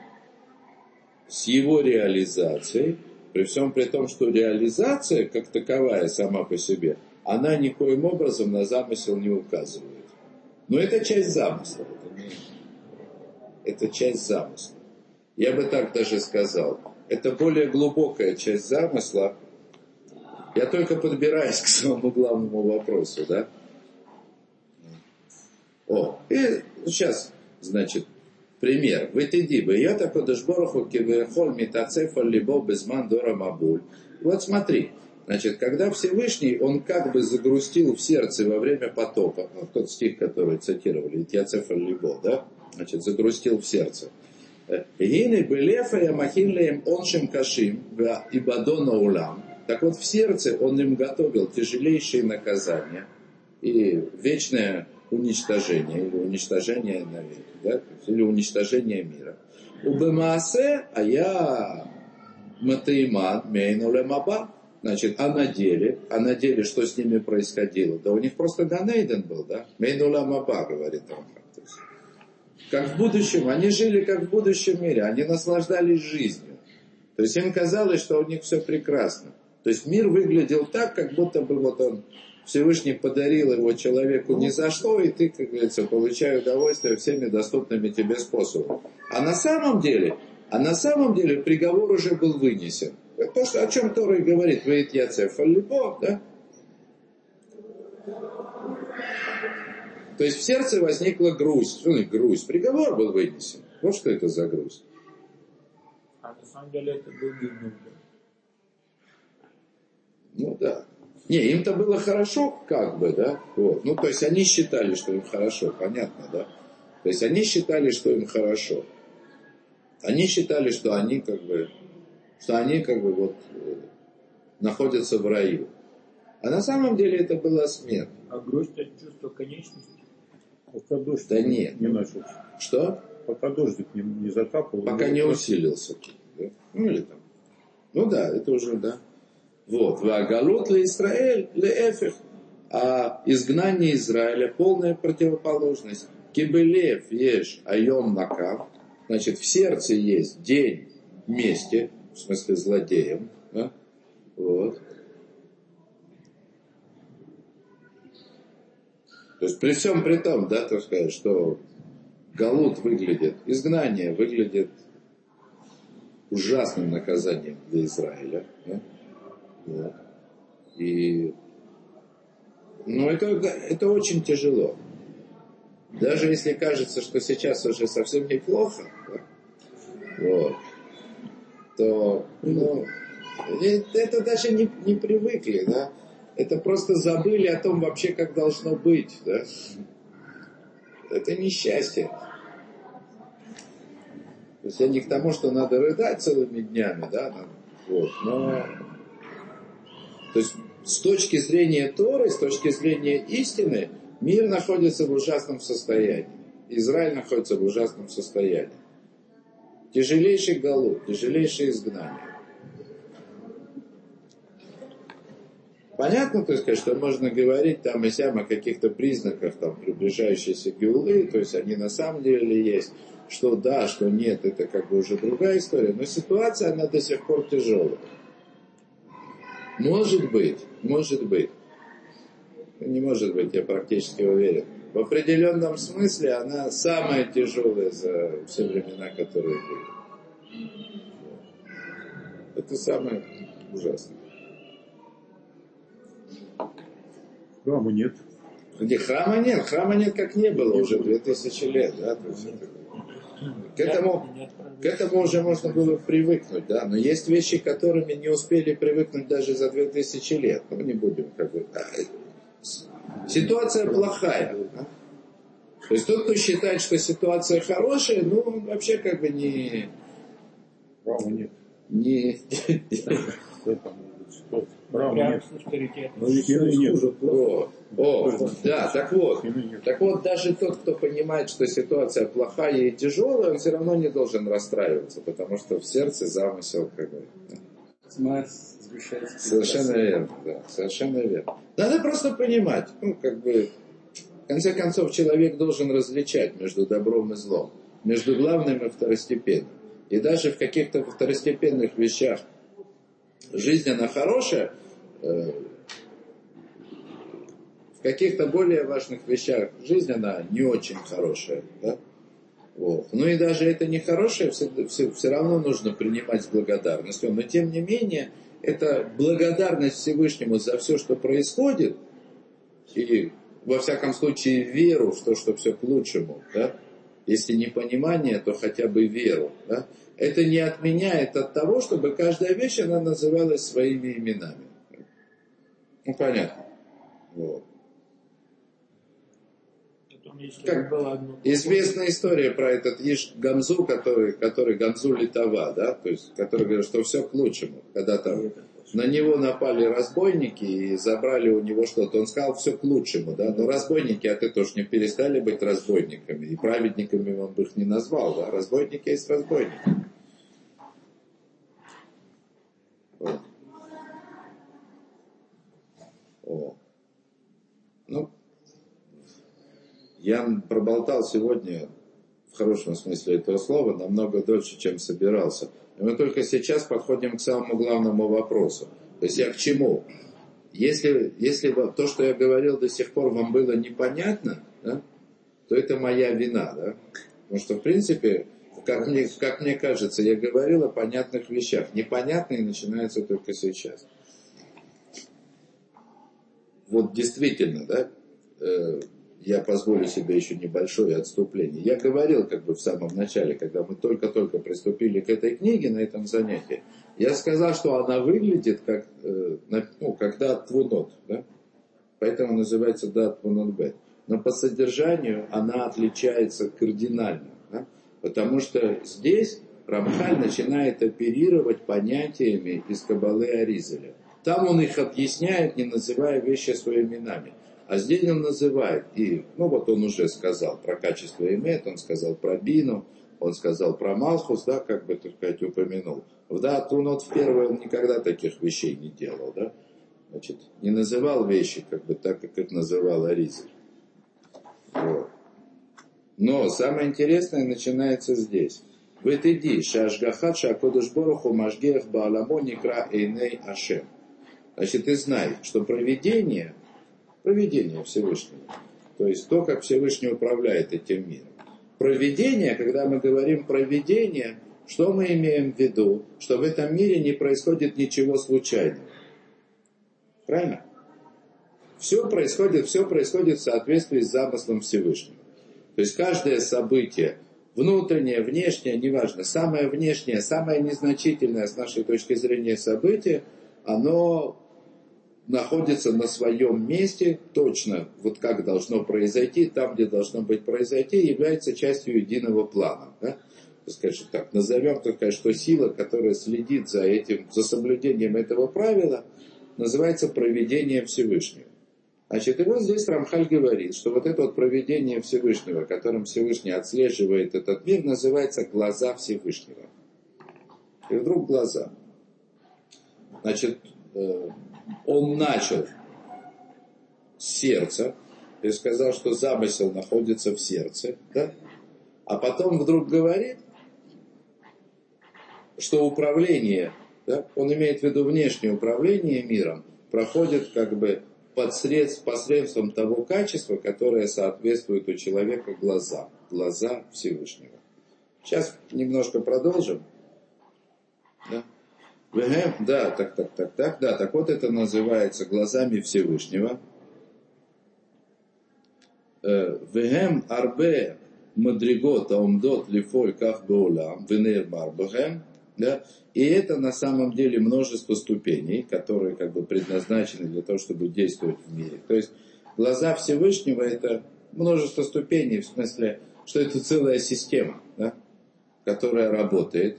с его реализацией, при всем при том, что реализация как таковая сама по себе, она никоим образом на замысел не указывает. Но это часть замысла. Это, не, это часть замысла. Я бы так даже сказал. Это более глубокая часть замысла. Я только подбираюсь к самому главному вопросу, да? О, и сейчас, значит, пример. В Итиди бы я так подожбороху кивехоль митацефа либо безман дора мабуль. Вот смотри, Значит, когда Всевышний, он как бы загрустил в сердце во время потопа, ну, тот стих, который цитировали, Тьяцефа Либо, да, значит, загрустил в сердце. Гины белефа я махинлеем оншим кашим, и бадона улам. Так вот, в сердце он им готовил тяжелейшие наказания и вечное уничтожение, или уничтожение навеки, да, или уничтожение мира. У Бемаасе, а я Матаимад, Мейну Лемаба, Значит, а на деле, а на деле что с ними происходило? Да у них просто Ганейден был, да? Мейнула Маба, говорит он. Как в будущем, они жили как в будущем мире, они наслаждались жизнью. То есть им казалось, что у них все прекрасно. То есть мир выглядел так, как будто бы вот он Всевышний подарил его человеку ни за что, и ты, как говорится, получаешь удовольствие всеми доступными тебе способами. А на самом деле, а на самом деле приговор уже был вынесен. То, что, о чем Тора и говорит, говорит Яцеф Алибо, да? То есть в сердце возникла грусть. Что значит грусть? Приговор был вынесен. Вот что это за грусть. А на самом деле это был гибнут. Ну да. Не, им-то было хорошо, как бы, да? Вот. Ну, то есть они считали, что им хорошо, понятно, да? То есть они считали, что им хорошо. Они считали, что они как бы что они как бы вот э, находятся в раю. А на самом деле это была смерть. А грусть это чувство конечности? Пока дождь да нет. не начал. Что? Пока дождик не, не закапал. Пока не усилился. Да? Ну или там. Ну да, это уже, да. Вот. Вагалут ли Израиль ли Эфих. А изгнание Израиля полная противоположность. Кибелев ешь айом Значит, в сердце есть день мести, в смысле злодеем, да? Вот. То есть при всем при том, да, так сказать, что Галут выглядит, изгнание выглядит ужасным наказанием для Израиля. Да? Вот. И ну, это, это очень тяжело. Даже если кажется, что сейчас уже совсем неплохо, да? вот, то ну, это даже не, не привыкли, да? Это просто забыли о том вообще, как должно быть, да? Это несчастье. То есть я не к тому, что надо рыдать целыми днями, да, вот, но то есть с точки зрения Торы, с точки зрения истины, мир находится в ужасном состоянии. Израиль находится в ужасном состоянии. Тяжелейший голод, тяжелейшее изгнание. Понятно, то есть, что можно говорить там и сям о каких-то признаках там, приближающейся геулы, то есть они на самом деле есть, что да, что нет, это как бы уже другая история, но ситуация, она до сих пор тяжелая. Может быть, может быть. Не может быть, я практически уверен. В определенном смысле она самая тяжелая за все времена, которые были. Это самое ужасное. Храма нет. Где храма нет, храма нет как не было уже 2000 лет. Да? То есть это, к, этому, к этому уже можно было привыкнуть, да, но есть вещи, которыми не успели привыкнуть даже за 2000 лет. Ну, не будем как бы... Ситуация плохая. Да? То есть тот, кто считает, что ситуация хорошая, ну, он вообще как бы не... Храма нет. Не... Права нет. Но Стены нет. О, о, да, так вот. Так вот, даже тот, кто понимает, что ситуация плохая и тяжелая, он все равно не должен расстраиваться, потому что в сердце замысел как бы. Совершенно верно, да, совершенно верно. Надо просто понимать, ну, как бы, в конце концов, человек должен различать между добром и злом, между главным и второстепенным. И даже в каких-то второстепенных вещах жизнь, она хорошая, э, в каких-то более важных вещах жизнь, она не очень хорошая. Да? Вот. Ну и даже это не хорошее, все, все, все равно нужно принимать с благодарностью. Но тем не менее, это благодарность Всевышнему за все, что происходит, и во всяком случае веру в то, что все к лучшему, да? если не понимание, то хотя бы веру. Да? Это не отменяет от того, чтобы каждая вещь, она называлась своими именами. Ну, понятно. Вот. Как Известная история про этот Иш Гамзу, который, который Гамзу Литова, да, то есть, который говорит, что все к лучшему. Когда там на него напали разбойники и забрали у него что-то, он сказал, все к лучшему, да, но разбойники от этого ж не перестали быть разбойниками, и праведниками он бы их не назвал, да, разбойники есть разбойники. Вот. О. Ну, я проболтал сегодня, в хорошем смысле этого слова, намного дольше, чем собирался. И мы только сейчас подходим к самому главному вопросу. То есть я к чему? Если, если то, что я говорил до сих пор, вам было непонятно, да, то это моя вина. Да? Потому что, в принципе, как мне, как мне кажется, я говорил о понятных вещах. Непонятные начинаются только сейчас. Вот действительно, да, э, я позволю себе еще небольшое отступление. Я говорил как бы в самом начале, когда мы только-только приступили к этой книге на этом занятии, я сказал, что она выглядит как, э, ну, как дат твунот, да? поэтому называется дат твунот бет. Но по содержанию она отличается кардинально, да? потому что здесь Рамхаль начинает оперировать понятиями из Кабалы Аризеля. Там он их объясняет, не называя вещи своими именами. А здесь он называет, и, ну вот он уже сказал про качество имет, он сказал про бину, он сказал про Малхус, да, как бы, так сказать, упомянул. Да, Тунот в первый он никогда таких вещей не делал, да. Значит, не называл вещи, как бы, так, как их называл Аризель. Вот. Но самое интересное начинается здесь. В иди, шашгахат шакодыш боруху машгех бааламо никра эйней ашем. Значит, и знай, что проведение, проведение Всевышнего, то есть то, как Всевышний управляет этим миром. Проведение, когда мы говорим проведение, что мы имеем в виду? Что в этом мире не происходит ничего случайного. Правильно? Все происходит, все происходит в соответствии с замыслом Всевышнего. То есть каждое событие, внутреннее, внешнее, неважно, самое внешнее, самое незначительное с нашей точки зрения событие, оно находится на своем месте, точно вот как должно произойти, там, где должно быть произойти, является частью единого плана. Да? Скажем так, назовем только, что сила, которая следит за этим, за соблюдением этого правила, называется проведение Всевышнего. Значит, и вот здесь Рамхаль говорит, что вот это вот проведение Всевышнего, которым Всевышний отслеживает этот мир, называется глаза Всевышнего. И вдруг глаза. Значит, э, он начал с сердца, и сказал, что замысел находится в сердце, да? а потом вдруг говорит, что управление, да, он имеет в виду внешнее управление миром, проходит как бы посредств, посредством того качества, которое соответствует у человека глаза, глаза Всевышнего. Сейчас немножко продолжим. Да? Да, так, так, так, так, да, так вот это называется глазами Всевышнего. Э, Вегем арбе мадригот аумдот лифоль ках беулам венер барбахем. Да? И это на самом деле множество ступеней, которые как бы предназначены для того, чтобы действовать в мире. То есть глаза Всевышнего это множество ступеней, в смысле, что это целая система, да? которая работает.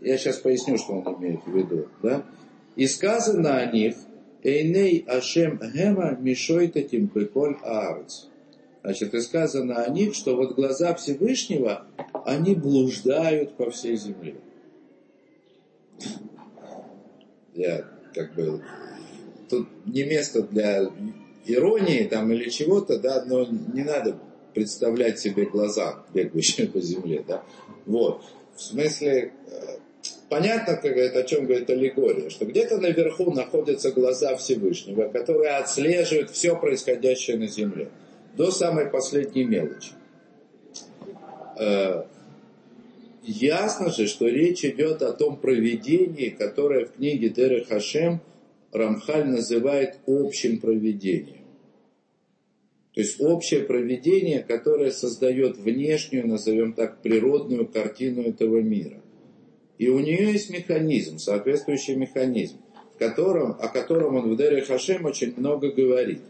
Я сейчас поясню, что он имеет в виду. Да? И сказано о них, Эйней Ашем Гема Мишойта Тимпеколь Аарц. Значит, и сказано о них, что вот глаза Всевышнего, они блуждают по всей земле. Я как бы... Тут не место для иронии там или чего-то, да, но не надо представлять себе глаза, бегающие по земле, да. Вот. В смысле, э, Понятно, как говорит, о чем говорит аллегория, что где-то наверху находятся глаза Всевышнего, которые отслеживают все происходящее на земле, до самой последней мелочи. Э, ясно же, что речь идет о том проведении, которое в книге Деры Хашем Рамхаль называет общим проведением. То есть общее проведение, которое создает внешнюю, назовем так, природную картину этого мира. И у нее есть механизм, соответствующий механизм, в котором, о котором он в Дере Хашем очень много говорит.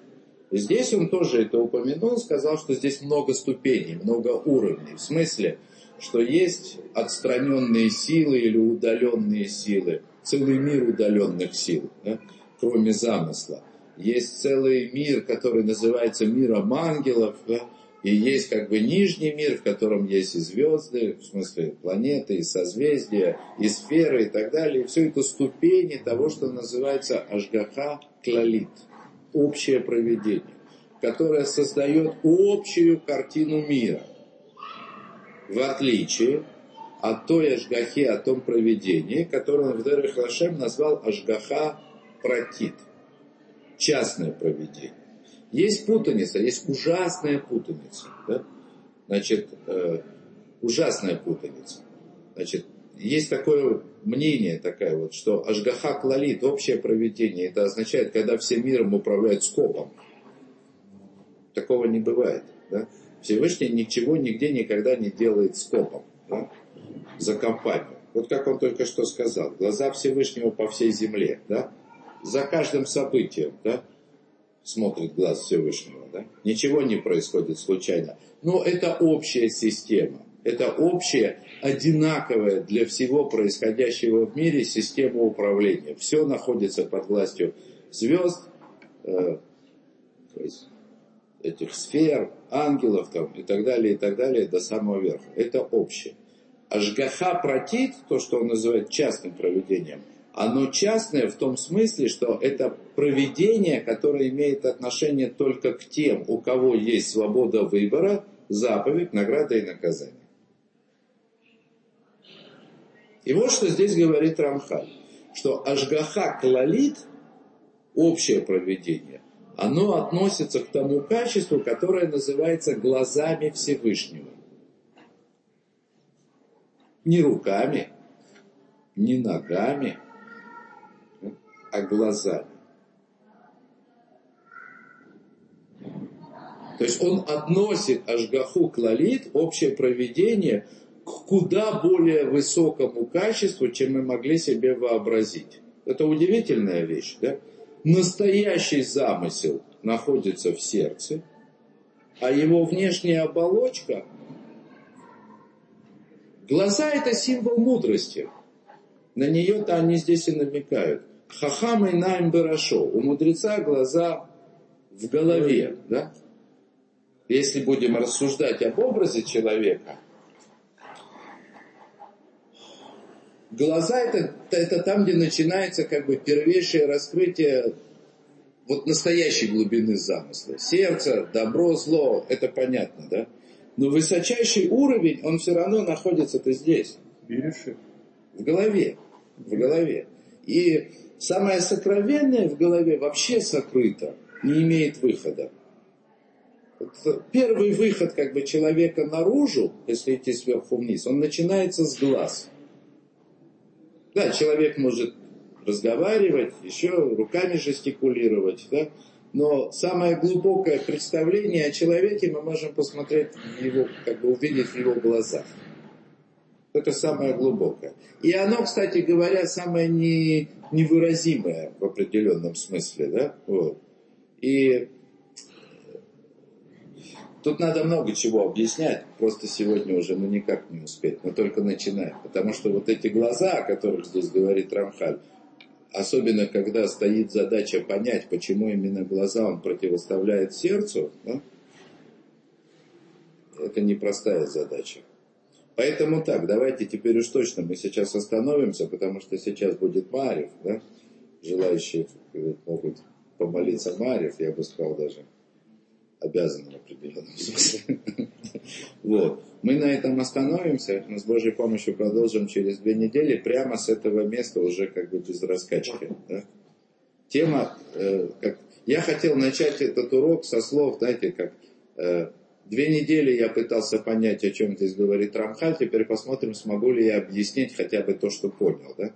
И здесь он тоже это упомянул, сказал, что здесь много ступеней, много уровней. В смысле, что есть отстраненные силы или удаленные силы, целый мир удаленных сил, да, кроме замысла. Есть целый мир, который называется миром ангелов, да, и есть как бы нижний мир, в котором есть и звезды, в смысле планеты, и созвездия, и сферы и так далее. И все это ступени того, что называется Ашгаха Клалит, общее проведение, которое создает общую картину мира. В отличие от той Ашгахи, о том проведении, которое он в Дерех Лашем назвал Ашгаха Пратит, частное проведение. Есть путаница, есть ужасная путаница. Да? Значит, э, ужасная путаница. Значит, есть такое мнение, такое вот, что Ашгаха Клалит, общее проведение, это означает, когда всем миром управляют скопом. Такого не бывает. Да? Всевышний ничего нигде никогда не делает скопом. Да? За компанию. Вот как он только что сказал. Глаза Всевышнего по всей земле. Да? За каждым событием. Да? Смотрит глаз Всевышнего. Да? Ничего не происходит случайно. Но это общая система. Это общая, одинаковая для всего происходящего в мире система управления. Все находится под властью звезд, э, этих сфер, ангелов там, и так далее, и так далее, до самого верха. Это общее. Ашгаха протит, то, что он называет частным проведением – оно частное в том смысле, что это проведение, которое имеет отношение только к тем, у кого есть свобода выбора, заповедь, награда и наказание. И вот что здесь говорит Рамхаль, что Ашгаха Клалит, общее проведение, оно относится к тому качеству, которое называется глазами Всевышнего. Не руками, не ногами, а глазами. То есть он относит Ашгаху Клалит, общее проведение, к куда более высокому качеству, чем мы могли себе вообразить. Это удивительная вещь. Да? Настоящий замысел находится в сердце, а его внешняя оболочка... Глаза – это символ мудрости. На нее-то они здесь и намекают. Хахам и найм барашо. У мудреца глаза в голове. Да? Если будем рассуждать об образе человека, глаза это, это там, где начинается как бы первейшее раскрытие вот настоящей глубины замысла. Сердце, добро, зло, это понятно, да? Но высочайший уровень, он все равно находится-то здесь. В голове. В голове. И самое сокровенное в голове вообще сокрыто, не имеет выхода. Первый выход как бы человека наружу, если идти сверху вниз, он начинается с глаз. Да, человек может разговаривать, еще руками жестикулировать, да, но самое глубокое представление о человеке мы можем посмотреть его, как бы увидеть в его глазах. Это самое глубокое. И оно, кстати говоря, самое не, невыразимое в определенном смысле. Да? Вот. И тут надо много чего объяснять, просто сегодня уже ну, никак не успеть, но только начинаем. Потому что вот эти глаза, о которых здесь говорит Рамхаль, особенно когда стоит задача понять, почему именно глаза он противоставляет сердцу, да, это непростая задача. Поэтому так, давайте теперь уж точно мы сейчас остановимся, потому что сейчас будет Марев, да? Желающие могут помолиться Марев, я бы сказал даже обязаны в определенном смысле. *laughs* Вот. Мы на этом остановимся, мы с Божьей помощью продолжим через две недели, прямо с этого места уже как бы без раскачки. Да? Тема, э, как... я хотел начать этот урок со слов, знаете, как э, Две недели я пытался понять, о чем здесь говорит Рамхаль. Теперь посмотрим, смогу ли я объяснить хотя бы то, что понял. Да?